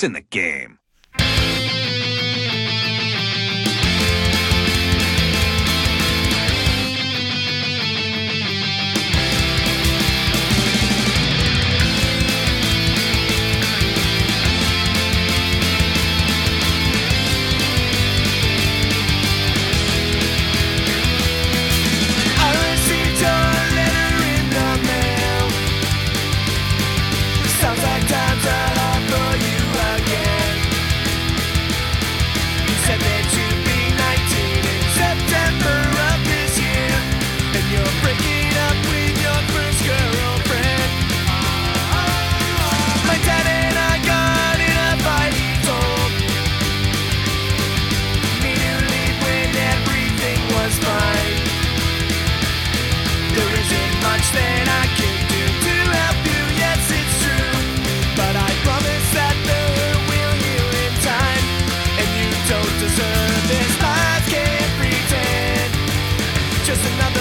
It's in the game. just another